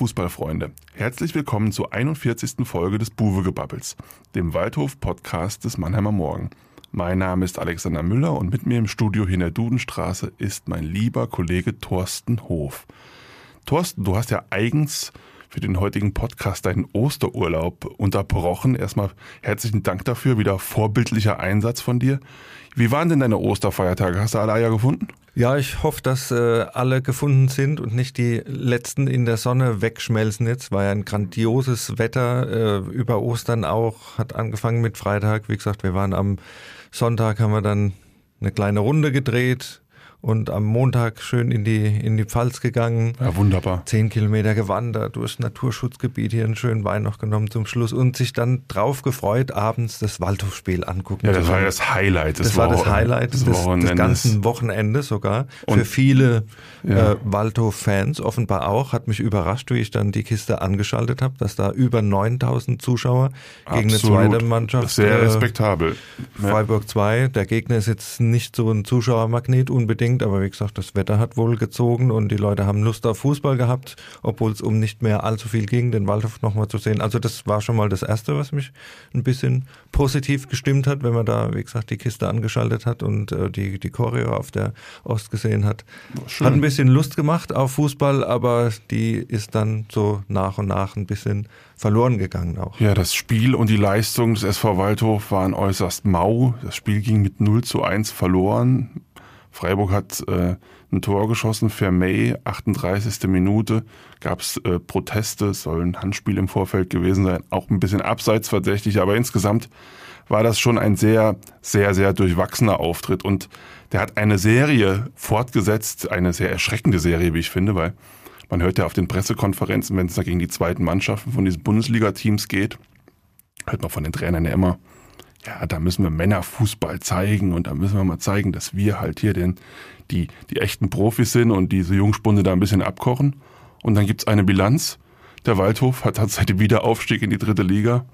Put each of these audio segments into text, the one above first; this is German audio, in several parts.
Fußballfreunde, herzlich willkommen zur 41. Folge des Buwegebabbels, dem Waldhof-Podcast des Mannheimer Morgen. Mein Name ist Alexander Müller und mit mir im Studio hier in der Dudenstraße ist mein lieber Kollege Thorsten Hof. Thorsten, du hast ja eigens für den heutigen Podcast deinen Osterurlaub unterbrochen. Erstmal herzlichen Dank dafür, wieder vorbildlicher Einsatz von dir. Wie waren denn deine Osterfeiertage? Hast du alle Eier gefunden? Ja, ich hoffe, dass äh, alle gefunden sind und nicht die letzten in der Sonne wegschmelzen jetzt. War ja ein grandioses Wetter äh, über Ostern auch. Hat angefangen mit Freitag. Wie gesagt, wir waren am Sonntag, haben wir dann eine kleine Runde gedreht und am Montag schön in die, in die Pfalz gegangen. Ja, wunderbar. Zehn Kilometer gewandert, durchs Naturschutzgebiet hier einen schönen Wein noch genommen zum Schluss und sich dann drauf gefreut, abends das Waldhofspiel angucken. Ja, das war ja das Highlight. Das, das war das Highlight des, des, des ganzen Wochenendes sogar. Und Für viele ja. äh, Waldhof-Fans offenbar auch. Hat mich überrascht, wie ich dann die Kiste angeschaltet habe, dass da über 9000 Zuschauer Absolut. gegen eine zweite Mannschaft. Sehr äh, respektabel. Freiburg 2. Der Gegner ist jetzt nicht so ein Zuschauermagnet unbedingt unbedingt, aber wie gesagt, das Wetter hat wohl gezogen und die Leute haben Lust auf Fußball gehabt, obwohl es um nicht mehr allzu viel ging, den Waldhof nochmal zu sehen. Also das war schon mal das Erste, was mich ein bisschen positiv gestimmt hat, wenn man da, wie gesagt, die Kiste angeschaltet hat und äh, die, die Choreo auf der Ost gesehen hat. Schön. Hat ein bisschen Lust gemacht auf Fußball, aber die ist dann so nach und nach ein bisschen verloren gegangen auch. Ja, das Spiel und die Leistung des SV Waldhof waren äußerst mau. Das Spiel ging mit 0 zu 1 verloren. Freiburg hat äh, ein Tor geschossen, Vermey, 38. Minute, gab es äh, Proteste, soll ein Handspiel im Vorfeld gewesen sein, auch ein bisschen abseits verdächtig, aber insgesamt war das schon ein sehr, sehr, sehr durchwachsener Auftritt und der hat eine Serie fortgesetzt, eine sehr erschreckende Serie, wie ich finde, weil man hört ja auf den Pressekonferenzen, wenn es da gegen die zweiten Mannschaften von diesen Bundesliga-Teams geht, hört man von den Trainern ja immer, ja, da müssen wir Männerfußball zeigen und da müssen wir mal zeigen, dass wir halt hier den, die, die echten Profis sind und diese Jungspunde da ein bisschen abkochen. Und dann gibt's eine Bilanz. Der Waldhof hat, seit dem Wiederaufstieg in die dritte Liga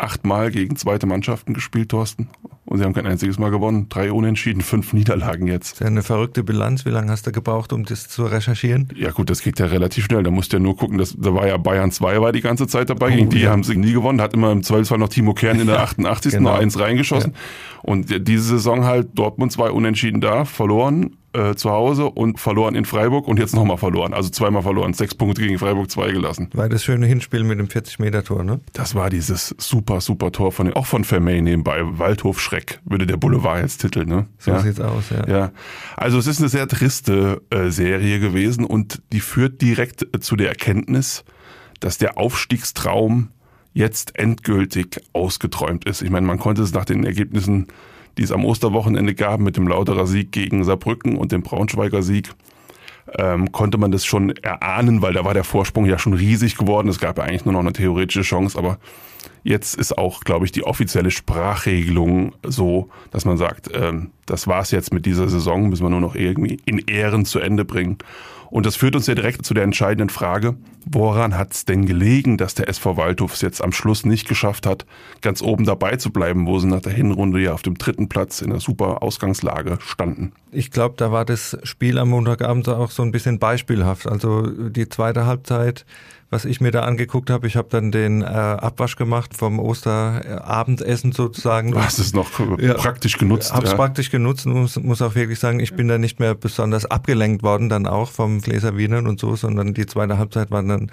achtmal gegen zweite Mannschaften gespielt, Thorsten. Und sie haben kein einziges Mal gewonnen. Drei Unentschieden, fünf Niederlagen jetzt. Das ist ja eine verrückte Bilanz. Wie lange hast du gebraucht, um das zu recherchieren? Ja gut, das geht ja relativ schnell. Da musst du ja nur gucken, dass, da war ja Bayern 2 war die ganze Zeit dabei. Oh, gegen die ja. haben sie nie gewonnen. Hat immer im Zweifelsfall noch Timo Kern in der 88. genau. noch eins reingeschossen. Ja. Und diese Saison halt Dortmund zwei Unentschieden da, verloren äh, zu Hause und verloren in Freiburg und jetzt nochmal verloren. Also zweimal verloren. Sechs Punkte gegen Freiburg, zwei gelassen. War das schöne Hinspiel mit dem 40-Meter-Tor, ne? Das war dieses super, super Tor von, auch von Vermey nebenbei. Waldhof Schreck, würde der Boulevard jetzt titeln, ne? So ja. sieht's aus, ja. Ja. Also es ist eine sehr triste äh, Serie gewesen und die führt direkt äh, zu der Erkenntnis, dass der Aufstiegstraum jetzt endgültig ausgeträumt ist. Ich meine, man konnte es nach den Ergebnissen die es am Osterwochenende gab mit dem Lauterer Sieg gegen Saarbrücken und dem Braunschweiger Sieg, ähm, konnte man das schon erahnen, weil da war der Vorsprung ja schon riesig geworden. Es gab ja eigentlich nur noch eine theoretische Chance, aber jetzt ist auch, glaube ich, die offizielle Sprachregelung so, dass man sagt, ähm, das war's jetzt mit dieser Saison, müssen wir nur noch irgendwie in Ehren zu Ende bringen. Und das führt uns ja direkt zu der entscheidenden Frage, woran hat es denn gelegen, dass der SV Waldhof es jetzt am Schluss nicht geschafft hat, ganz oben dabei zu bleiben, wo sie nach der Hinrunde ja auf dem dritten Platz in einer super Ausgangslage standen? Ich glaube, da war das Spiel am Montagabend auch so ein bisschen beispielhaft. Also die zweite Halbzeit was ich mir da angeguckt habe. Ich habe dann den äh, Abwasch gemacht vom Osterabendessen sozusagen. Du hast es noch ja, praktisch genutzt. Habe es ja. praktisch genutzt und muss, muss auch wirklich sagen, ich bin da nicht mehr besonders abgelenkt worden dann auch vom Gläser Wienern und so, sondern die zweite Halbzeit war dann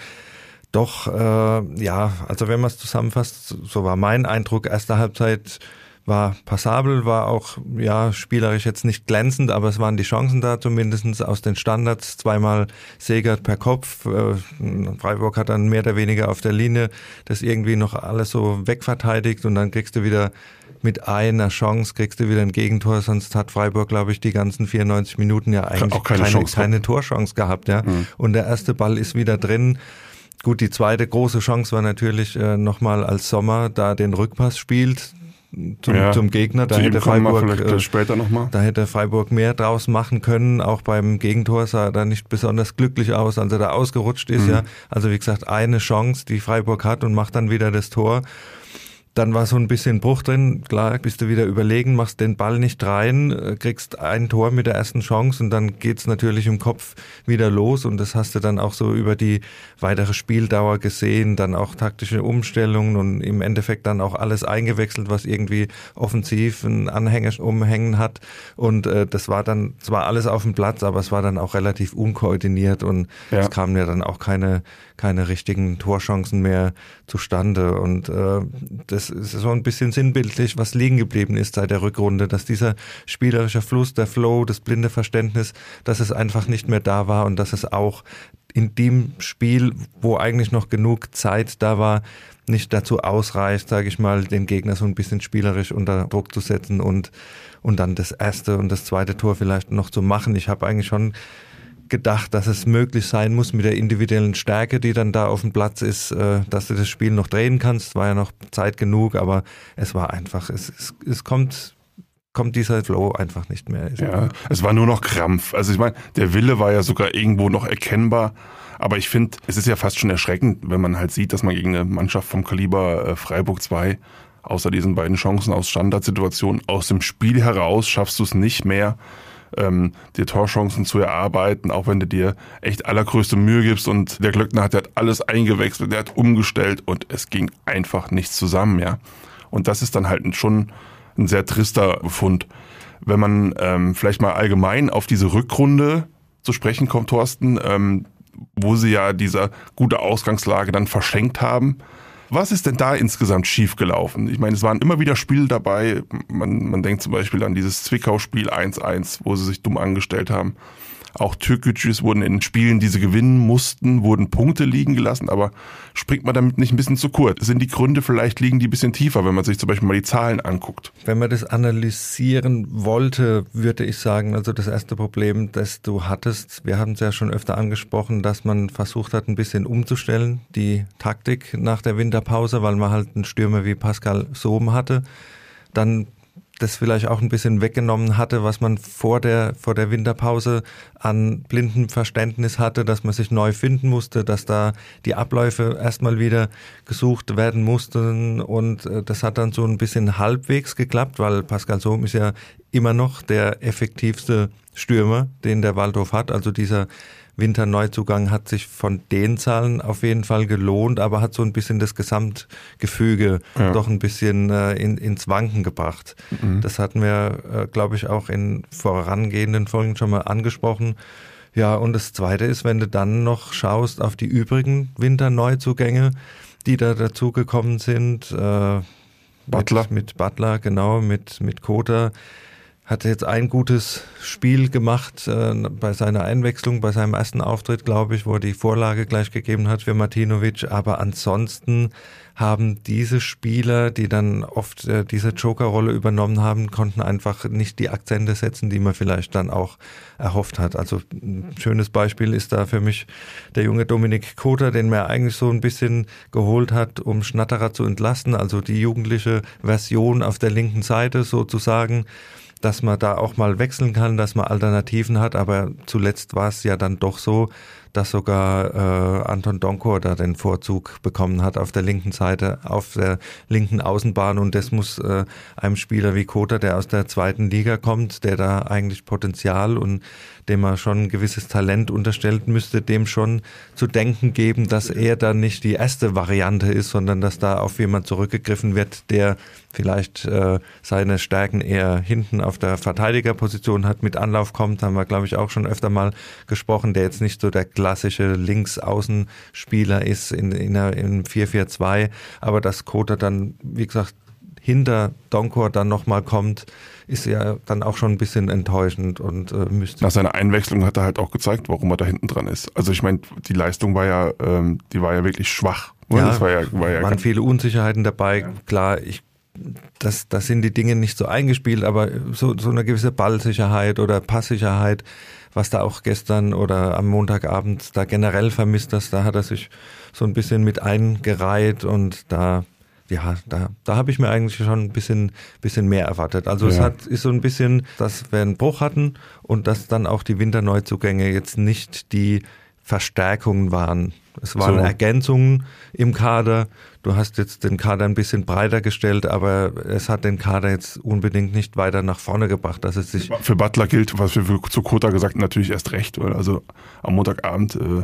doch, äh, ja, also wenn man es zusammenfasst, so war mein Eindruck, erste Halbzeit war passabel, war auch ja spielerisch jetzt nicht glänzend, aber es waren die Chancen da zumindestens aus den Standards. Zweimal Segert per Kopf. Äh, Freiburg hat dann mehr oder weniger auf der Linie das irgendwie noch alles so wegverteidigt und dann kriegst du wieder mit einer Chance kriegst du wieder ein Gegentor, sonst hat Freiburg, glaube ich, die ganzen 94 Minuten ja eigentlich auch keine, keine, Chance keine Torchance gehabt, ja. Mhm. Und der erste Ball ist wieder drin. Gut, die zweite große Chance war natürlich äh, nochmal als Sommer da den Rückpass spielt zum, ja, zum Gegner. Da hätte Freiburg äh, später noch mal. Da hätte Freiburg mehr draus machen können. Auch beim Gegentor sah er da nicht besonders glücklich aus, als er da ausgerutscht ist. Mhm. Ja, also wie gesagt eine Chance, die Freiburg hat und macht dann wieder das Tor. Dann war so ein bisschen Bruch drin. Klar, bist du wieder überlegen, machst den Ball nicht rein, äh, kriegst ein Tor mit der ersten Chance und dann geht's natürlich im Kopf wieder los und das hast du dann auch so über die weitere Spieldauer gesehen, dann auch taktische Umstellungen und im Endeffekt dann auch alles eingewechselt, was irgendwie offensiv ein Anhänger umhängen hat und äh, das war dann zwar alles auf dem Platz, aber es war dann auch relativ unkoordiniert und ja. es kamen ja dann auch keine keine richtigen Torchancen mehr zustande. Und äh, das ist so ein bisschen sinnbildlich, was liegen geblieben ist seit der Rückrunde, dass dieser spielerische Fluss, der Flow, das blinde Verständnis, dass es einfach nicht mehr da war und dass es auch in dem Spiel, wo eigentlich noch genug Zeit da war, nicht dazu ausreicht, sage ich mal, den Gegner so ein bisschen spielerisch unter Druck zu setzen und und dann das erste und das zweite Tor vielleicht noch zu machen. Ich habe eigentlich schon gedacht, dass es möglich sein muss mit der individuellen Stärke, die dann da auf dem Platz ist, äh, dass du das Spiel noch drehen kannst. War ja noch Zeit genug, aber es war einfach, es, es, es kommt kommt dieser Flow einfach nicht mehr. Ja, es war nur noch Krampf. Also ich meine, der Wille war ja sogar irgendwo noch erkennbar. Aber ich finde, es ist ja fast schon erschreckend, wenn man halt sieht, dass man gegen eine Mannschaft vom Kaliber äh, Freiburg 2 außer diesen beiden Chancen aus Standardsituationen aus dem Spiel heraus schaffst du es nicht mehr, ähm, dir Torchancen zu erarbeiten, auch wenn du dir echt allergrößte Mühe gibst und der Glöckner hat, der hat alles eingewechselt, der hat umgestellt und es ging einfach nichts zusammen, ja. Und das ist dann halt schon ein sehr trister Befund. Wenn man ähm, vielleicht mal allgemein auf diese Rückrunde zu sprechen kommt, Thorsten, ähm, wo sie ja diese gute Ausgangslage dann verschenkt haben, was ist denn da insgesamt schiefgelaufen? Ich meine, es waren immer wieder Spiele dabei. Man, man denkt zum Beispiel an dieses Zwickau-Spiel 1-1, wo sie sich dumm angestellt haben. Auch Türkgücüs wurden in Spielen, die sie gewinnen mussten, wurden Punkte liegen gelassen, aber springt man damit nicht ein bisschen zu kurz? Sind die Gründe vielleicht liegen die ein bisschen tiefer, wenn man sich zum Beispiel mal die Zahlen anguckt? Wenn man das analysieren wollte, würde ich sagen, also das erste Problem, das du hattest, wir haben es ja schon öfter angesprochen, dass man versucht hat, ein bisschen umzustellen, die Taktik nach der Winterpause, weil man halt einen Stürmer wie Pascal Sohm hatte. Dann das vielleicht auch ein bisschen weggenommen hatte, was man vor der, vor der Winterpause an blinden Verständnis hatte, dass man sich neu finden musste, dass da die Abläufe erstmal wieder gesucht werden mussten. Und äh, das hat dann so ein bisschen halbwegs geklappt, weil Pascal Sohm ist ja immer noch der effektivste Stürmer, den der Waldhof hat, also dieser Winterneuzugang hat sich von den Zahlen auf jeden Fall gelohnt, aber hat so ein bisschen das Gesamtgefüge ja. doch ein bisschen äh, in, ins Wanken gebracht. Mhm. Das hatten wir, äh, glaube ich, auch in vorangehenden Folgen schon mal angesprochen. Ja, und das Zweite ist, wenn du dann noch schaust auf die übrigen Winterneuzugänge, die da dazugekommen sind, äh, Butler. Mit, mit Butler, genau, mit, mit Kota, hat jetzt ein gutes Spiel gemacht äh, bei seiner Einwechslung, bei seinem ersten Auftritt, glaube ich, wo er die Vorlage gleich gegeben hat für Martinovic. Aber ansonsten haben diese Spieler, die dann oft äh, diese Joker-Rolle übernommen haben, konnten einfach nicht die Akzente setzen, die man vielleicht dann auch erhofft hat. Also ein schönes Beispiel ist da für mich der junge Dominik Koter, den man eigentlich so ein bisschen geholt hat, um Schnatterer zu entlasten, also die jugendliche Version auf der linken Seite sozusagen dass man da auch mal wechseln kann, dass man Alternativen hat. Aber zuletzt war es ja dann doch so, dass sogar äh, Anton Donkor da den Vorzug bekommen hat auf der linken Seite, auf der linken Außenbahn. Und das muss äh, einem Spieler wie Kota, der aus der zweiten Liga kommt, der da eigentlich Potenzial und dem man schon ein gewisses Talent unterstellt, müsste dem schon zu denken geben, dass er dann nicht die erste Variante ist, sondern dass da auf jemand zurückgegriffen wird, der vielleicht äh, seine Stärken eher hinten auf der Verteidigerposition hat, mit Anlauf kommt, haben wir, glaube ich, auch schon öfter mal gesprochen, der jetzt nicht so der klassische Linksaußenspieler ist in, in, in 4-4-2, aber dass Kota dann, wie gesagt, hinter Donkor dann nochmal kommt, ist ja dann auch schon ein bisschen enttäuschend und äh, müsste. Nach seiner Einwechslung hat er halt auch gezeigt, warum er da hinten dran ist. Also ich meine, die Leistung war ja, ähm, die war ja wirklich schwach. Ja, das war ja, war ja waren viele Unsicherheiten dabei. Ja. Klar, ich das, das sind die Dinge nicht so eingespielt, aber so, so eine gewisse Ballsicherheit oder Passsicherheit, was da auch gestern oder am Montagabend da generell vermisst hast, da hat er sich so ein bisschen mit eingereiht und da ja, da, da habe ich mir eigentlich schon ein bisschen, bisschen mehr erwartet. Also ja. es hat, ist so ein bisschen, dass wir einen Bruch hatten und dass dann auch die Winterneuzugänge jetzt nicht die Verstärkungen waren, Es waren So. Ergänzungen im Kader. Du hast jetzt den Kader ein bisschen breiter gestellt, aber es hat den Kader jetzt unbedingt nicht weiter nach vorne gebracht, dass es sich Für Butler gilt, was wir zu Kota gesagt haben, natürlich erst recht. Weil also am Montagabend äh,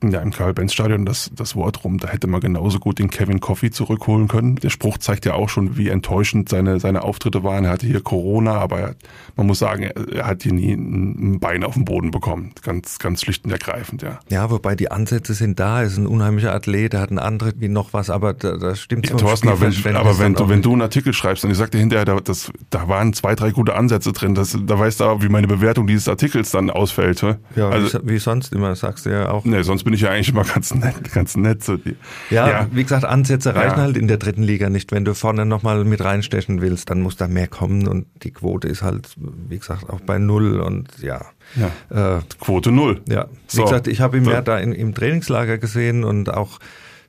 da im Karl-Benz-Stadion das, das Wort rum, da hätte man genauso gut den Kevin Coffey zurückholen können. Der Spruch zeigt ja auch schon, wie enttäuschend seine, seine Auftritte waren. Er hatte hier Corona, aber er, man muss sagen, er, er hat hier nie ein ein Bein auf den Boden bekommen. Ganz, ganz schlicht und ergreifend, ja. Ja, wobei die Ansätze sind da, er ist ein unheimlicher Athlet, er hat einen Antritt wie noch was, aber da, da stimmt Ja, Thorsten, aber wenn, aber wenn du, wenn du einen Artikel schreibst und ich sagte hinterher, da, das, da waren zwei, drei gute Ansätze drin, das, da weißt du auch, wie meine Bewertung dieses Artikels dann ausfällt. hä? ja, also, wie, wie sonst immer, sagst du ja auch. nee, sonst bin ich ja eigentlich immer ganz nett, ganz nett. So die, Ja, wie gesagt, Ansätze reichen Ja. halt in der dritten Liga nicht. Wenn du vorne nochmal mit reinstechen willst, dann muss da mehr kommen und die Quote ist halt, wie gesagt, auch bei null und ja. ja. Äh, Quote null. ja, wie So. gesagt, ich habe ihn So. ja da in, im Trainingslager gesehen und auch,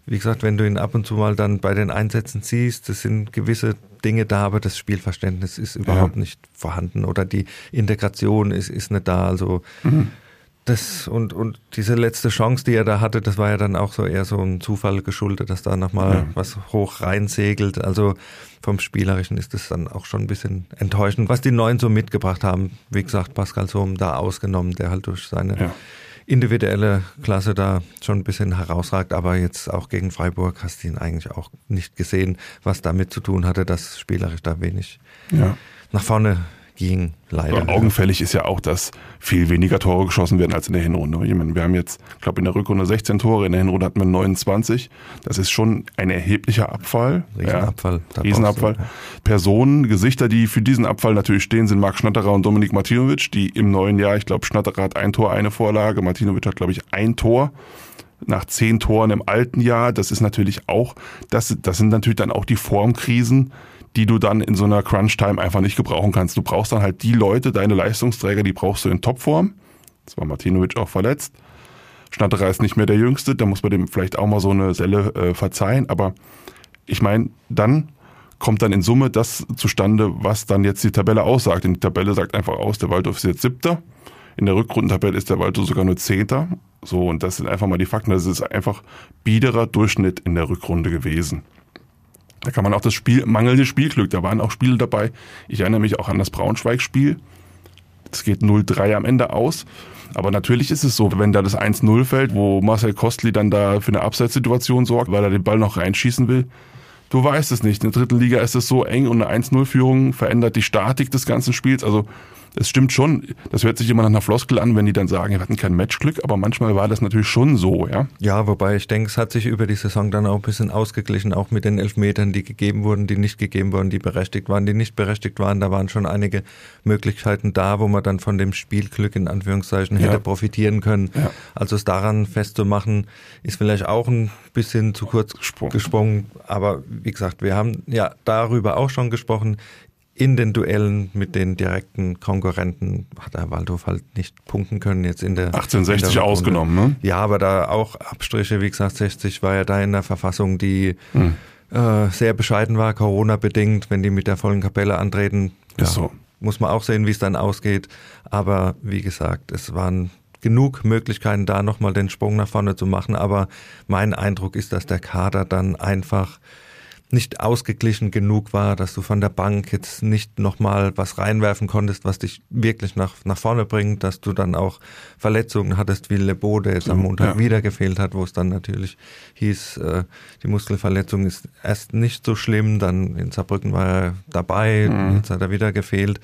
wie gesagt, wenn du ihn ab und zu mal dann bei den Einsätzen siehst, das sind gewisse Dinge da, aber das Spielverständnis ist überhaupt nicht vorhanden oder die Integration ist, ist nicht da. Also das und, und diese letzte Chance, die er da hatte, das war ja dann auch so eher so ein Zufall geschuldet, dass da nochmal Ja. was hoch reinsegelt. Also vom Spielerischen ist das dann auch schon ein bisschen enttäuschend, was die Neuen so mitgebracht haben. Wie gesagt, Pascal Sohm da ausgenommen, der halt durch seine Ja. individuelle Klasse da schon ein bisschen herausragt, aber jetzt auch gegen Freiburg hast du ihn eigentlich auch nicht gesehen, was damit zu tun hatte, dass spielerisch da wenig Ja. nach vorne ging, leider. Aber augenfällig ist ja auch, dass viel weniger Tore geschossen werden als in der Hinrunde. Ich meine, wir haben jetzt, ich glaube, in der Rückrunde 16 Tore, in der Hinrunde hatten wir 29. Das ist schon ein erheblicher Abfall. Riesenabfall. Da Riesenabfall. brauchst Personen, Gesichter, die für diesen Abfall natürlich stehen, sind Marc Schnatterer und Dominik Martinovic, die im neuen Jahr, ich glaube, Schnatterer hat ein Tor, eine Vorlage, Martinovic hat, glaube ich, ein Tor nach zehn Toren im alten Jahr. Das ist natürlich auch, das, das sind natürlich dann auch die Formkrisen, die du dann in so einer Crunch-Time einfach nicht gebrauchen kannst. Du brauchst dann halt die Leute, deine Leistungsträger, die brauchst du in Topform. Das war Martinovic auch verletzt. Schnatterer ist nicht mehr der Jüngste, da muss man dem vielleicht auch mal so eine Selle äh, verzeihen. Aber ich meine, dann kommt dann in Summe das zustande, was dann jetzt die Tabelle aussagt. Und die Tabelle sagt einfach aus, der Waldhof ist jetzt Siebter. In der Rückrundentabelle ist der Waldhof sogar nur Zehnter. So, und das sind einfach mal die Fakten. Das ist einfach biederer Durchschnitt in der Rückrunde gewesen. Da kann man auch das Spiel, mangelnde Spielglück, da waren auch Spiele dabei. Ich erinnere mich auch an das Braunschweig-Spiel. Es geht 0-3 am Ende aus. Aber natürlich ist es so, wenn da das 1-0 fällt, wo Marcel Kostli dann da für eine Abseitssituation sorgt, weil er den Ball noch reinschießen will. Du weißt es nicht. In der dritten Liga ist es so eng und eine 1-0-Führung verändert die Statik des ganzen Spiels. Also es stimmt schon, das hört sich immer nach einer Floskel an, wenn die dann sagen, wir hatten kein Matchglück, aber manchmal war das natürlich schon so, ja. Ja, wobei ich denke, es hat sich über die Saison dann auch ein bisschen ausgeglichen, auch mit den Elfmetern, die gegeben wurden, die nicht gegeben wurden, die berechtigt waren, die nicht berechtigt waren. Da waren schon einige Möglichkeiten da, wo man dann von dem Spielglück in Anführungszeichen hätte Ja. profitieren können. Ja. Also es daran festzumachen, ist vielleicht auch ein bisschen zu kurz Gesprungen. gesprungen. Aber wie gesagt, wir haben ja darüber auch schon gesprochen. In den Duellen mit den direkten Konkurrenten hat der Waldhof halt nicht punkten können jetzt in der 1860 in der ausgenommen, ne? Ja, aber da auch Abstriche, wie gesagt, 60 war ja da in der Verfassung, die Hm. äh, sehr bescheiden war, Corona-bedingt, wenn die mit der vollen Kapelle antreten. Ist so. Muss man auch sehen, wie es dann ausgeht. Aber wie gesagt, es waren genug Möglichkeiten da, nochmal den Sprung nach vorne zu machen. Aber mein Eindruck ist, dass der Kader dann einfach nicht ausgeglichen genug war, dass du von der Bank jetzt nicht nochmal was reinwerfen konntest, was dich wirklich nach, nach vorne bringt, dass du dann auch Verletzungen hattest wie Lebo, der jetzt am Montag ja. wieder gefehlt hat, wo es dann natürlich hieß, äh, die Muskelverletzung ist erst nicht so schlimm, dann in Saarbrücken war er dabei, jetzt hat er wieder gefehlt.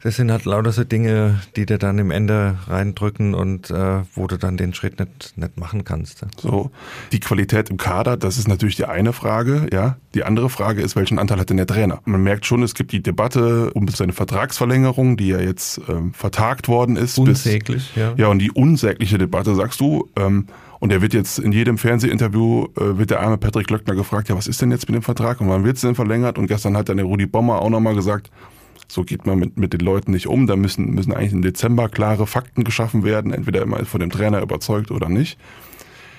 Das sind halt lauter so Dinge, die dir dann im Ende reindrücken und äh, wo du dann den Schritt nicht, nicht machen kannst. So. Die Qualität im Kader, das ist natürlich die eine Frage, ja. Die andere Frage ist, welchen Anteil hat denn der Trainer? Man merkt schon, es gibt die Debatte um seine Vertragsverlängerung, die ja jetzt ähm, vertagt worden ist. Unsäglich, ja. Ja, und die unsägliche Debatte, sagst du, ähm, und er wird jetzt in jedem Fernsehinterview, äh, wird der arme Patrick Löckner gefragt, ja, was ist denn jetzt mit dem Vertrag und wann wird's denn verlängert? Und gestern hat dann der Rudi Bommer auch nochmal gesagt, so geht man mit, mit den Leuten nicht um. Da müssen, müssen eigentlich im Dezember klare Fakten geschaffen werden. Entweder immer von dem Trainer überzeugt oder nicht.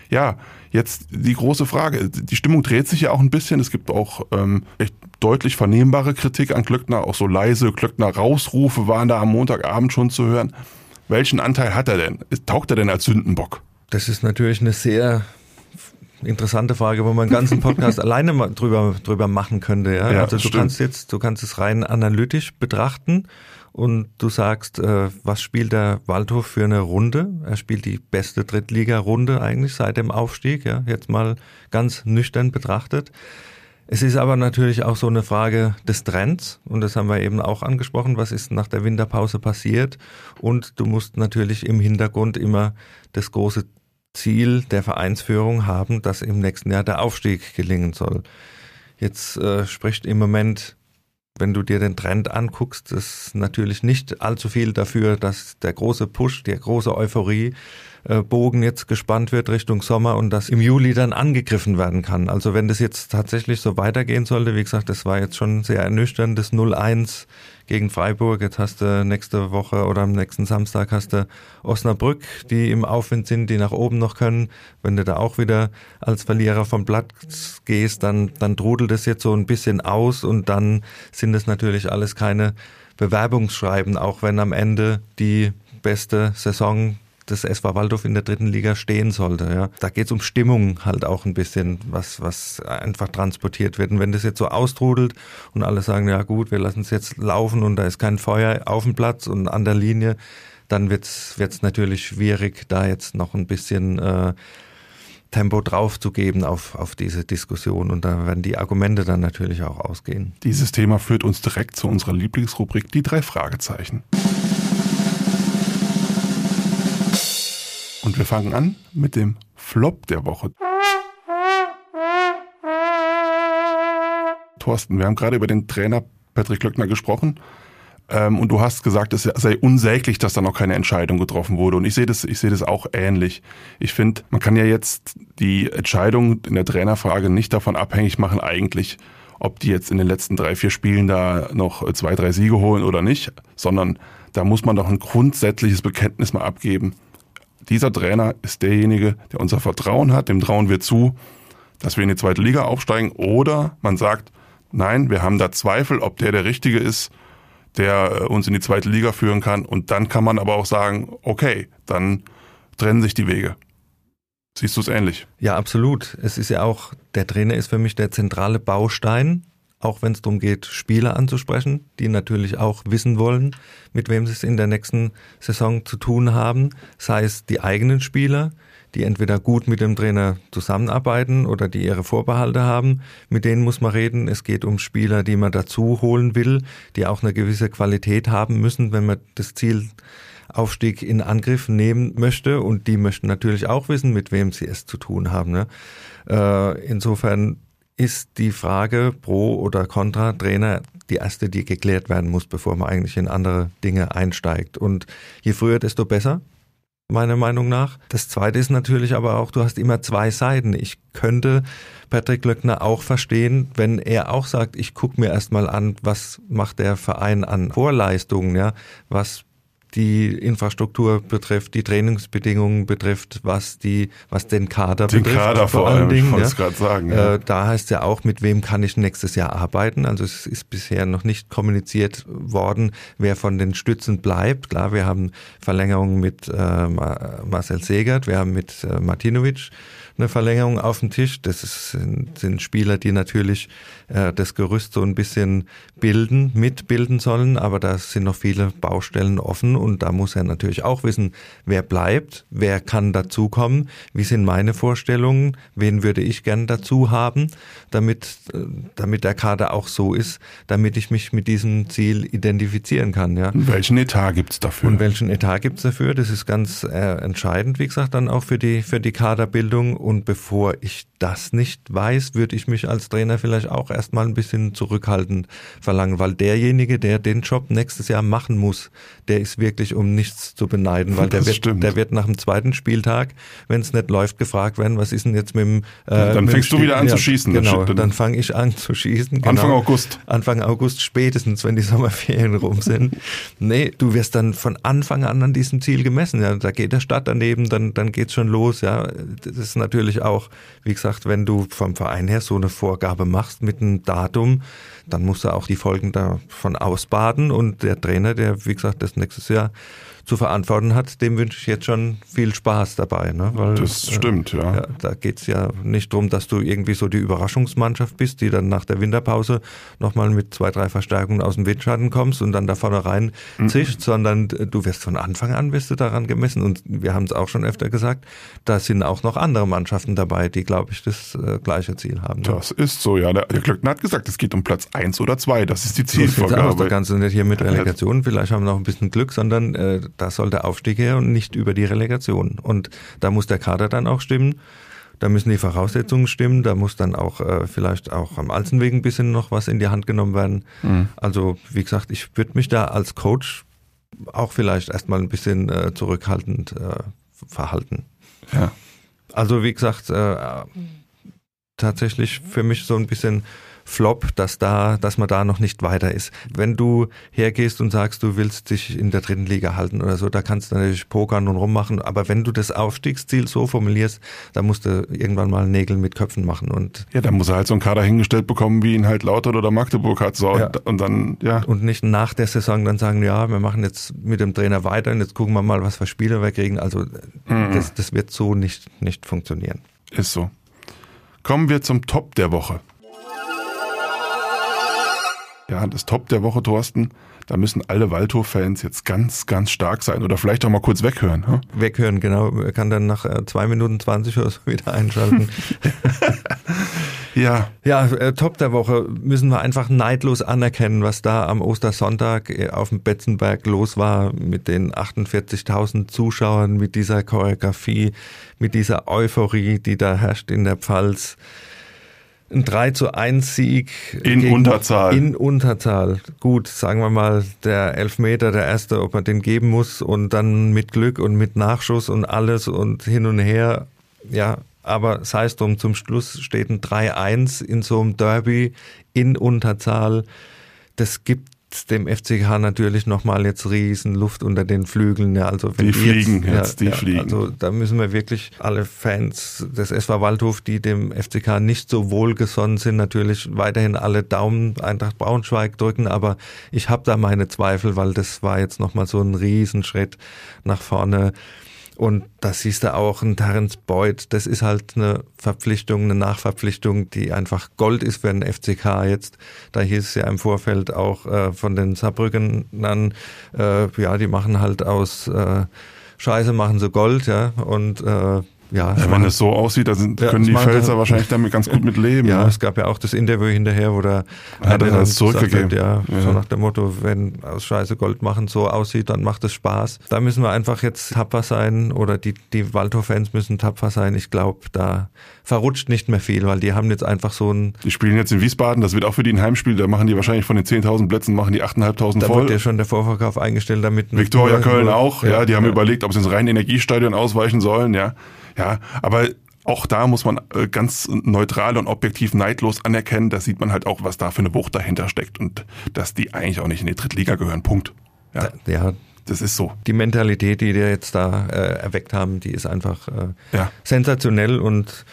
Ja, jetzt die große Frage. Die Stimmung dreht sich ja auch ein bisschen. Es gibt auch ähm, echt deutlich vernehmbare Kritik an Klöckner. Auch so leise Klöckner-Rausrufe waren da am Montagabend schon zu hören. Welchen Anteil hat er denn? Taugt er denn als Sündenbock? Das ist natürlich eine sehr interessante Frage, wo man einen ganzen Podcast alleine mal drüber, drüber machen könnte. Ja? ja also du stimmt. kannst jetzt, du kannst es rein analytisch betrachten und du sagst, äh, was spielt der Waldhof für eine Runde? Er spielt die beste Drittliga-Runde eigentlich seit dem Aufstieg, ja, jetzt mal ganz nüchtern betrachtet. Es ist aber natürlich auch so eine Frage des Trends und das haben wir eben auch angesprochen, was ist nach der Winterpause passiert und du musst natürlich im Hintergrund immer das große Ziel der Vereinsführung haben, dass im nächsten Jahr der Aufstieg gelingen soll. Jetzt äh, spricht im Moment wenn du dir den Trend anguckst, ist natürlich nicht allzu viel dafür, dass der große Push, der große Euphorie äh, Bogen jetzt gespannt wird Richtung Sommer und das im Juli dann angegriffen werden kann. Also wenn das jetzt tatsächlich so weitergehen sollte, wie gesagt, das war jetzt schon sehr ernüchternd, das 0-1 gegen Freiburg. Jetzt hast du nächste Woche oder am nächsten Samstag hast du Osnabrück, die im Aufwind sind, die nach oben noch können. Wenn du da auch wieder als Verlierer vom Platz gehst, dann, dann trudelt es jetzt so ein bisschen aus und dann sind es natürlich alles keine Bewerbungsschreiben, auch wenn am Ende die beste Saison des SV Waldorf in der dritten Liga stehen sollte. Ja. Da geht es um Stimmung halt auch ein bisschen, was, was einfach transportiert wird. Und wenn das jetzt so austrudelt und alle sagen, ja gut, wir lassen es jetzt laufen und da ist kein Feuer auf dem Platz und an der Linie, dann wird es natürlich schwierig, da jetzt noch ein bisschen äh, Tempo draufzugeben auf, auf diese Diskussion und da werden die Argumente dann natürlich auch ausgehen. Dieses Thema führt uns direkt zu unserer Lieblingsrubrik, die drei Fragezeichen. Und wir fangen an mit dem Flop der Woche. Thorsten, wir haben gerade über den Trainer Patrick Löckner gesprochen. Ähm, und du hast gesagt, es sei unsäglich, dass da noch keine Entscheidung getroffen wurde. Und ich sehe das, ich sehe das auch ähnlich. Ich finde, man kann ja jetzt die Entscheidung in der Trainerfrage nicht davon abhängig machen, eigentlich, ob die jetzt in den letzten drei, vier Spielen da noch zwei, drei Siege holen oder nicht, sondern da muss man doch ein grundsätzliches Bekenntnis mal abgeben dieser Trainer ist derjenige, der unser Vertrauen hat, dem trauen wir zu, dass wir in die zweite Liga aufsteigen. Oder man sagt, nein, wir haben da Zweifel, ob der der Richtige ist, der äh, uns in die zweite Liga führen kann. Und dann kann man aber auch sagen, okay, dann trennen sich die Wege. Siehst du es ähnlich? Ja, absolut. Es ist ja auch, der Trainer ist für mich der zentrale Baustein auch wenn es darum geht, Spieler anzusprechen, die natürlich auch wissen wollen, mit wem sie es in der nächsten Saison zu tun haben, sei es die eigenen Spieler, die entweder gut mit dem Trainer zusammenarbeiten oder die ihre Vorbehalte haben, mit denen muss man reden. Es geht um Spieler, die man dazu holen will, die auch eine gewisse Qualität haben müssen, wenn man das Ziel Aufstieg in Angriff nehmen möchte und die möchten natürlich auch wissen, mit wem sie es zu tun haben. Ne? Äh, insofern ist die Frage pro oder contra Trainer die erste, die geklärt werden muss, bevor man eigentlich in andere Dinge einsteigt. Und je früher, desto besser, meiner Meinung nach. Das zweite ist natürlich aber auch, du hast immer zwei Seiten. Ich könnte Patrick Löckner auch verstehen, wenn er auch sagt, ich gucke mir erstmal an, was macht der Verein an Vorleistungen, ja, was die Infrastruktur betrifft, die Trainingsbedingungen betrifft, was die, was den Kader den betrifft. Kader vor, vor allem, Dingen, ich ja. sagen. Ja. Äh, da heißt ja auch, mit wem kann ich nächstes Jahr arbeiten. Also es ist bisher noch nicht kommuniziert worden, wer von den Stützen bleibt. Klar, wir haben Verlängerungen mit äh, Marcel Segert, wir haben mit äh, Martinovic eine Verlängerung auf dem Tisch. Das ist, sind, Spieler, die natürlich äh, das Gerüst so ein bisschen bilden, mitbilden sollen, aber da sind noch viele Baustellen offen und da muss er natürlich auch wissen, wer bleibt, wer kann dazukommen, wie sind meine Vorstellungen, wen würde ich gern dazu haben, damit, äh, damit der Kader auch so ist, damit ich mich mit diesem Ziel identifizieren kann. Ja. Und welchen Etat gibt's dafür? Und welchen Etat gibt's dafür? Das ist ganz äh, entscheidend, wie gesagt, dann auch für die, für die Kaderbildung und bevor ich das nicht weiß, würde ich mich als Trainer vielleicht auch erstmal ein bisschen zurückhaltend verlangen, weil derjenige, der den Job nächstes Jahr machen muss, der ist wirklich um nichts zu beneiden, weil der wird, der wird nach dem zweiten Spieltag, wenn es nicht läuft, gefragt werden, was ist denn jetzt mit dem äh, Dann fängst du wieder an ja, zu schießen. Genau, dann, dann fange ich an zu schießen. Genau. Anfang August. Anfang August spätestens, wenn die Sommerferien rum sind. nee, du wirst dann von Anfang an an diesem Ziel gemessen. Ja, da geht der Stadt daneben, dann, dann geht's schon los. Ja, das ist natürlich auch, wie gesagt, wenn du vom Verein her so eine Vorgabe machst mit einem Datum, dann musst du auch die Folgen davon ausbaden. Und der Trainer, der wie gesagt das nächstes Jahr zu verantworten hat, dem wünsche ich jetzt schon viel Spaß dabei. Ne? Weil, das äh, stimmt, ja. ja da geht's ja nicht drum, dass du irgendwie so die Überraschungsmannschaft bist, die dann nach der Winterpause nochmal mit zwei, drei Verstärkungen aus dem Windschatten kommst und dann da vorne rein mhm. zischt, sondern du wirst von Anfang an wirst du daran gemessen. Und wir haben es auch schon öfter gesagt, da sind auch noch andere Mannschaften dabei, die, glaube ich, das äh, gleiche Ziel haben. Ne? Das ist so, ja. Der, der Glöckner hat gesagt, es geht um Platz eins oder zwei. Das ist die Zielvorgabe. So da kannst du nicht hier mit Relegation, vielleicht haben wir noch ein bisschen Glück, sondern äh, da soll der Aufstieg her und nicht über die Relegation. Und da muss der Kader dann auch stimmen. Da müssen die Voraussetzungen stimmen, da muss dann auch äh, vielleicht auch am Alzenweg ein bisschen noch was in die Hand genommen werden. Mhm. Also wie gesagt, ich würde mich da als Coach auch vielleicht erstmal ein bisschen äh, zurückhaltend äh, verhalten. Ja. Also wie gesagt, äh, tatsächlich für mich so ein bisschen Flop, dass da, dass man da noch nicht weiter ist. Wenn du hergehst und sagst, du willst dich in der dritten Liga halten oder so, da kannst du natürlich pokern und rummachen. Aber wenn du das Aufstiegsziel so formulierst, dann musst du irgendwann mal Nägel mit Köpfen machen und. Ja, dann muss er halt so einen Kader hingestellt bekommen, wie ihn halt Lauter oder Magdeburg hat, so. Ja. Und dann, ja. Und nicht nach der Saison dann sagen, ja, wir machen jetzt mit dem Trainer weiter und jetzt gucken wir mal, was für Spieler wir kriegen. Also, mhm. das, das wird so nicht, nicht funktionieren. Ist so. Kommen wir zum Top der Woche. Ja, das Top der Woche, Thorsten. Da müssen alle Waldhof-Fans jetzt ganz, ganz stark sein oder vielleicht auch mal kurz weghören. Hm? Weghören, genau. Er kann dann nach äh, zwei Minuten 20 oder so wieder einschalten. ja. Ja, äh, Top der Woche müssen wir einfach neidlos anerkennen, was da am Ostersonntag äh, auf dem Betzenberg los war mit den 48.000 Zuschauern, mit dieser Choreografie, mit dieser Euphorie, die da herrscht in der Pfalz ein 3 zu 1 Sieg. In gegen, Unterzahl. In Unterzahl. Gut, sagen wir mal, der Elfmeter, der erste, ob man den geben muss und dann mit Glück und mit Nachschuss und alles und hin und her. Ja, aber sei es drum, zum Schluss steht ein 3-1 in so einem Derby in Unterzahl. Das gibt dem FCK natürlich nochmal jetzt riesen Luft unter den Flügeln. Ja, also wenn die, die fliegen jetzt, jetzt die ja, fliegen. Also da müssen wir wirklich alle Fans des SV Waldhof, die dem FCK nicht so wohlgesonnen sind, natürlich weiterhin alle Daumen Eintracht Braunschweig drücken. Aber ich habe da meine Zweifel, weil das war jetzt nochmal so ein Riesenschritt nach vorne. Und da siehst du auch ein Terence Boyd, das ist halt eine Verpflichtung, eine Nachverpflichtung, die einfach Gold ist für den FCK jetzt. Da hieß es ja im Vorfeld auch äh, von den Saarbrückenern, äh, ja, die machen halt aus äh, Scheiße machen sie Gold, ja, und äh, ja, ja wenn es so aussieht, da sind, ja, können die Pfälzer wahrscheinlich damit ganz gut mit leben. Ja, ne? es gab ja auch das Interview hinterher, wo der hat er das zurückgegeben. Hat, ja, ja, so nach dem Motto, wenn aus Scheiße Gold machen so aussieht, dann macht es Spaß. Da müssen wir einfach jetzt tapfer sein oder die, die Waldhof-Fans müssen tapfer sein. Ich glaube, da verrutscht nicht mehr viel, weil die haben jetzt einfach so ein... Die spielen jetzt in Wiesbaden, das wird auch für die ein Heimspiel, da machen die wahrscheinlich von den 10.000 Plätzen, machen die 8.500 voll. Da wird ja schon der Vorverkauf eingestellt, damit... Viktoria Köln auch, ja, die haben überlegt, ob sie ins rein Energiestadion ausweichen sollen, ja. Ja, aber auch da muss man äh, ganz neutral und objektiv neidlos anerkennen, da sieht man halt auch, was da für eine Wucht dahinter steckt und dass die eigentlich auch nicht in die Drittliga gehören. Punkt. Ja. ja. Das ist so. Die Mentalität, die die jetzt da äh, erweckt haben, die ist einfach äh, ja. sensationell und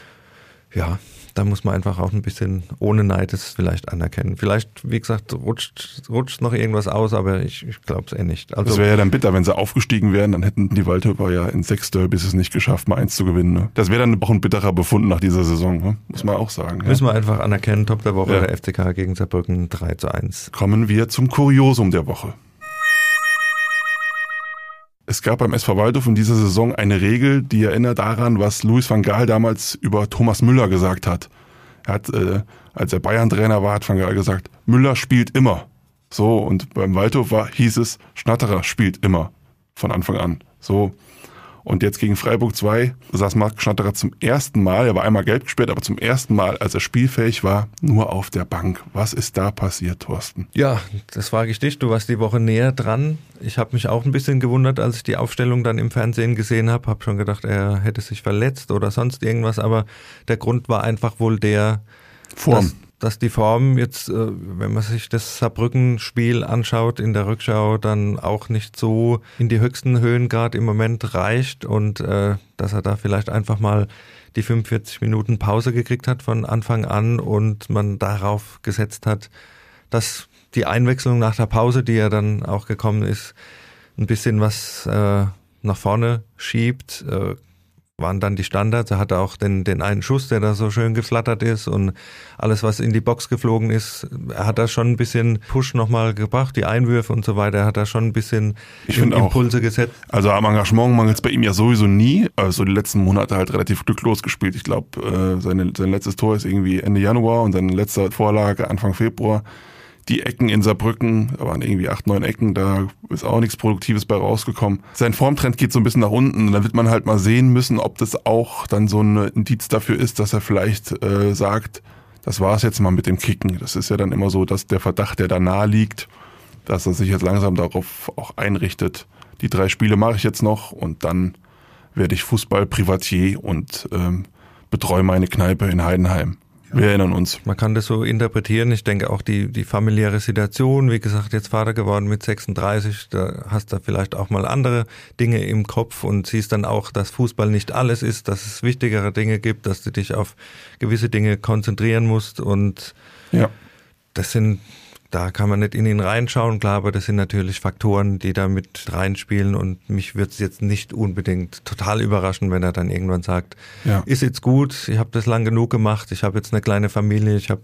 ja, da muss man einfach auch ein bisschen ohne Neid es vielleicht anerkennen. Vielleicht, wie gesagt, rutscht, rutscht noch irgendwas aus, aber ich, ich glaube es eh nicht. Also, das wäre ja dann bitter, wenn sie aufgestiegen wären, dann hätten die Waldhöper ja in sechs Derbys es nicht geschafft, mal eins zu gewinnen. Ne? Das wäre dann auch ein bitterer Befund nach dieser Saison, ne? muss man auch sagen. Ja. Müssen wir einfach anerkennen, Top der Woche, ja. der FCK gegen Saarbrücken 3 zu 1. Kommen wir zum Kuriosum der Woche. Es gab beim SV Waldhof in dieser Saison eine Regel, die erinnert daran, was Louis van Gaal damals über Thomas Müller gesagt hat. Er hat, äh, als er Bayern-Trainer war, hat van Gaal gesagt, Müller spielt immer. So, und beim Waldhof war, hieß es, Schnatterer spielt immer. Von Anfang an. So. Und jetzt gegen Freiburg 2 saß Marc Schnatterer zum ersten Mal, er war einmal gelb gesperrt, aber zum ersten Mal, als er spielfähig war, nur auf der Bank. Was ist da passiert, Thorsten? Ja, das frage ich dich. Du warst die Woche näher dran. Ich habe mich auch ein bisschen gewundert, als ich die Aufstellung dann im Fernsehen gesehen habe. Habe schon gedacht, er hätte sich verletzt oder sonst irgendwas. Aber der Grund war einfach wohl der, Form dass die Form jetzt, äh, wenn man sich das Saarbrücken-Spiel anschaut in der Rückschau, dann auch nicht so in die höchsten Höhen gerade im Moment reicht und äh, dass er da vielleicht einfach mal die 45 Minuten Pause gekriegt hat von Anfang an und man darauf gesetzt hat, dass die Einwechslung nach der Pause, die ja dann auch gekommen ist, ein bisschen was äh, nach vorne schiebt. Äh, waren dann die Standards. Er hatte auch den, den einen Schuss, der da so schön geflattert ist und alles, was in die Box geflogen ist. Er hat da schon ein bisschen Push nochmal gebracht, die Einwürfe und so weiter. Er hat da schon ein bisschen ich Impulse auch, gesetzt. Also am Engagement mangelt es bei ihm ja sowieso nie. Also die letzten Monate halt relativ glücklos gespielt. Ich glaube, äh, seine, sein letztes Tor ist irgendwie Ende Januar und seine letzte Vorlage Anfang Februar die Ecken in Saarbrücken, da waren irgendwie acht, neun Ecken, da ist auch nichts Produktives bei rausgekommen. Sein Formtrend geht so ein bisschen nach unten. Da wird man halt mal sehen müssen, ob das auch dann so ein Indiz dafür ist, dass er vielleicht äh, sagt, das war es jetzt mal mit dem Kicken. Das ist ja dann immer so, dass der Verdacht, der da nahe liegt, dass er sich jetzt langsam darauf auch einrichtet. Die drei Spiele mache ich jetzt noch und dann werde ich Fußball-Privatier und ähm, betreue meine Kneipe in Heidenheim. Wir erinnern uns. Man kann das so interpretieren. Ich denke auch die, die familiäre Situation, wie gesagt, jetzt Vater geworden mit 36, da hast du vielleicht auch mal andere Dinge im Kopf und siehst dann auch, dass Fußball nicht alles ist, dass es wichtigere Dinge gibt, dass du dich auf gewisse Dinge konzentrieren musst und ja. das sind da kann man nicht in ihn reinschauen, klar, aber das sind natürlich Faktoren, die da mit reinspielen und mich würde es jetzt nicht unbedingt total überraschen, wenn er dann irgendwann sagt, ja. ist jetzt gut, ich habe das lang genug gemacht, ich habe jetzt eine kleine Familie, ich habe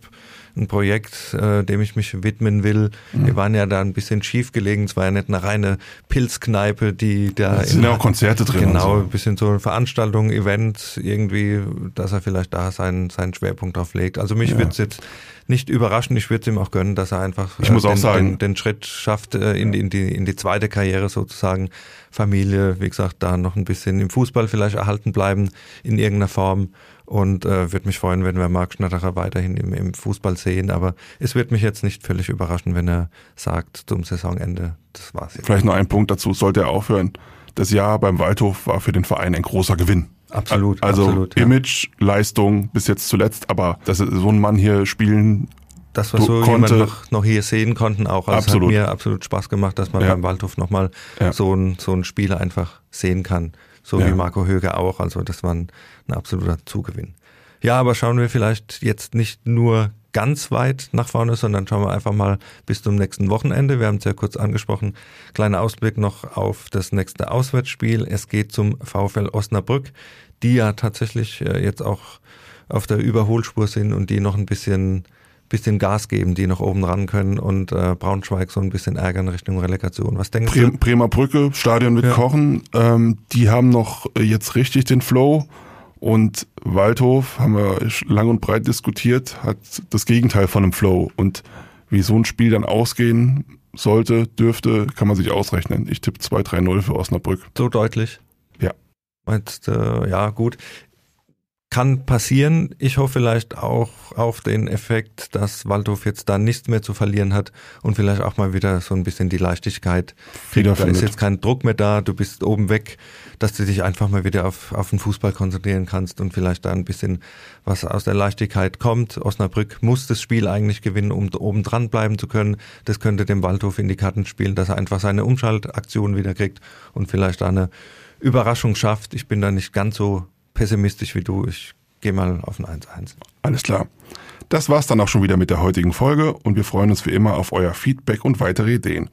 ein Projekt, äh, dem ich mich widmen will. Mhm. Wir waren ja da ein bisschen schief gelegen. Es war ja nicht eine reine Pilzkneipe, die da. Es sind ja auch Konzerte drin. Genau, so. ein bisschen so eine Veranstaltung, Event, irgendwie, dass er vielleicht da seinen, seinen Schwerpunkt drauf legt. Also mich ja. es jetzt nicht überraschen. Ich würde es ihm auch gönnen, dass er einfach ich muss den, auch sagen, den, den Schritt schafft äh, in, in, die, in die zweite Karriere sozusagen. Familie, wie gesagt, da noch ein bisschen im Fußball vielleicht erhalten bleiben in irgendeiner Form und äh, würde mich freuen, wenn wir Marc Schnatterer weiterhin im, im Fußball sehen. Aber es wird mich jetzt nicht völlig überraschen, wenn er sagt zum Saisonende, das war's jetzt. Vielleicht noch ein Punkt dazu, sollte er aufhören. Das Jahr beim Waldhof war für den Verein ein großer Gewinn. Absolut. Also absolut, ja. Image, Leistung bis jetzt zuletzt, aber dass so ein Mann hier spielen das, was so konnte, noch, noch hier sehen konnten, auch. Also absolut. Es hat mir absolut Spaß gemacht, dass man ja. beim Waldhof nochmal ja. so ein, so ein Spieler einfach sehen kann. So ja. wie Marco Höge auch. Also das war ein, ein absoluter Zugewinn. Ja, aber schauen wir vielleicht jetzt nicht nur ganz weit nach vorne, sondern schauen wir einfach mal bis zum nächsten Wochenende. Wir haben es ja kurz angesprochen. Kleiner Ausblick noch auf das nächste Auswärtsspiel. Es geht zum VfL Osnabrück, die ja tatsächlich äh, jetzt auch auf der Überholspur sind und die noch ein bisschen bisschen Gas geben, die noch oben ran können und äh, Braunschweig so ein bisschen ärgern Richtung Relegation. Was denkst Bre du? Bremer Brücke, Stadion wird ja. kochen. Ähm, die haben noch jetzt richtig den Flow. Und Waldhof, haben wir lang und breit diskutiert, hat das Gegenteil von einem Flow. Und wie so ein Spiel dann ausgehen sollte, dürfte, kann man sich ausrechnen. Ich tippe 2-3-0 für Osnabrück. So deutlich? Ja. Meinst, äh, ja, gut kann passieren. Ich hoffe vielleicht auch auf den Effekt, dass Waldhof jetzt da nichts mehr zu verlieren hat und vielleicht auch mal wieder so ein bisschen die Leichtigkeit kriegt. Da ist jetzt kein Druck mehr da, du bist oben weg, dass du dich einfach mal wieder auf, auf den Fußball konzentrieren kannst und vielleicht da ein bisschen was aus der Leichtigkeit kommt. Osnabrück muss das Spiel eigentlich gewinnen, um oben dran bleiben zu können. Das könnte dem Waldhof in die Karten spielen, dass er einfach seine Umschaltaktion wieder kriegt und vielleicht da eine Überraschung schafft. Ich bin da nicht ganz so pessimistisch wie du. Ich gehe mal auf ein 1-1. Alles klar. Das war's dann auch schon wieder mit der heutigen Folge und wir freuen uns wie immer auf euer Feedback und weitere Ideen.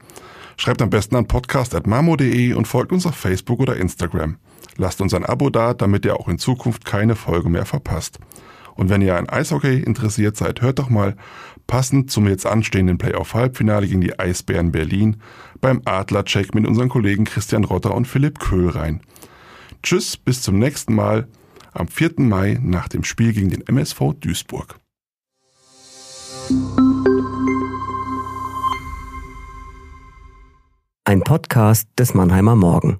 Schreibt am besten an podcast.mamo.de und folgt uns auf Facebook oder Instagram. Lasst uns ein Abo da, damit ihr auch in Zukunft keine Folge mehr verpasst. Und wenn ihr an Eishockey interessiert seid, hört doch mal passend zum jetzt anstehenden Playoff-Halbfinale gegen die Eisbären Berlin beim Adler-Check mit unseren Kollegen Christian Rotter und Philipp Köhl rein. Tschüss, bis zum nächsten Mal am 4. Mai nach dem Spiel gegen den MSV Duisburg. Ein Podcast des Mannheimer Morgen.